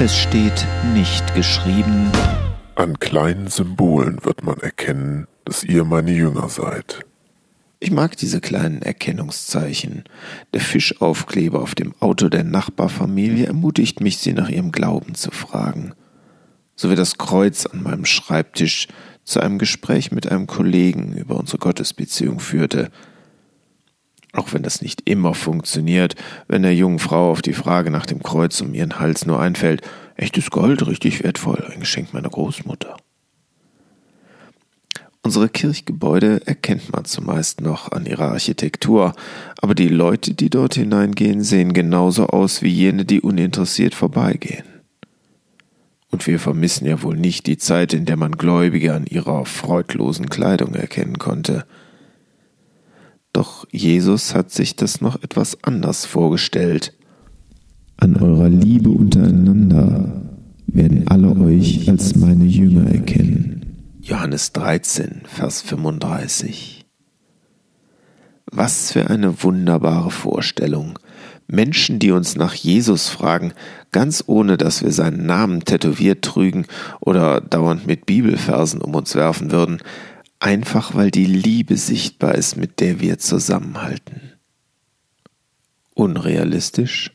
Es steht nicht geschrieben. An kleinen Symbolen wird man erkennen, dass ihr meine Jünger seid. Ich mag diese kleinen Erkennungszeichen. Der Fischaufkleber auf dem Auto der Nachbarfamilie ermutigt mich, sie nach ihrem Glauben zu fragen. So wie das Kreuz an meinem Schreibtisch zu einem Gespräch mit einem Kollegen über unsere Gottesbeziehung führte. Auch wenn das nicht immer funktioniert, wenn der jungen Frau auf die Frage nach dem Kreuz um ihren Hals nur einfällt, echtes Gold, richtig wertvoll, ein Geschenk meiner Großmutter. Unsere Kirchgebäude erkennt man zumeist noch an ihrer Architektur, aber die Leute, die dort hineingehen, sehen genauso aus wie jene, die uninteressiert vorbeigehen. Und wir vermissen ja wohl nicht die Zeit, in der man Gläubige an ihrer freudlosen Kleidung erkennen konnte. Doch Jesus hat sich das noch etwas anders vorgestellt. An eurer Liebe untereinander werden alle euch als meine Jünger erkennen. Johannes 13, Vers 35. Was für eine wunderbare Vorstellung. Menschen, die uns nach Jesus fragen, ganz ohne dass wir seinen Namen tätowiert trügen oder dauernd mit Bibelversen um uns werfen würden, einfach weil die Liebe sichtbar ist, mit der wir zusammenhalten. Unrealistisch?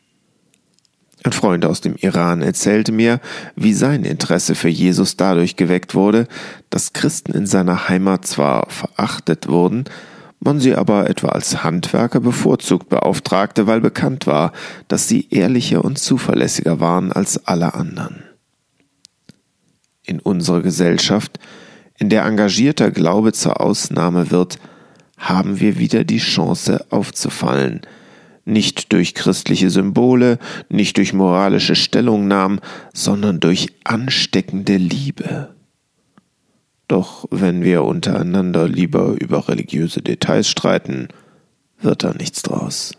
Ein Freund aus dem Iran erzählte mir, wie sein Interesse für Jesus dadurch geweckt wurde, dass Christen in seiner Heimat zwar verachtet wurden, man sie aber etwa als Handwerker bevorzugt beauftragte, weil bekannt war, dass sie ehrlicher und zuverlässiger waren als alle anderen. In unserer Gesellschaft in der engagierter Glaube zur Ausnahme wird, haben wir wieder die Chance aufzufallen, nicht durch christliche Symbole, nicht durch moralische Stellungnahmen, sondern durch ansteckende Liebe. Doch wenn wir untereinander lieber über religiöse Details streiten, wird da nichts draus.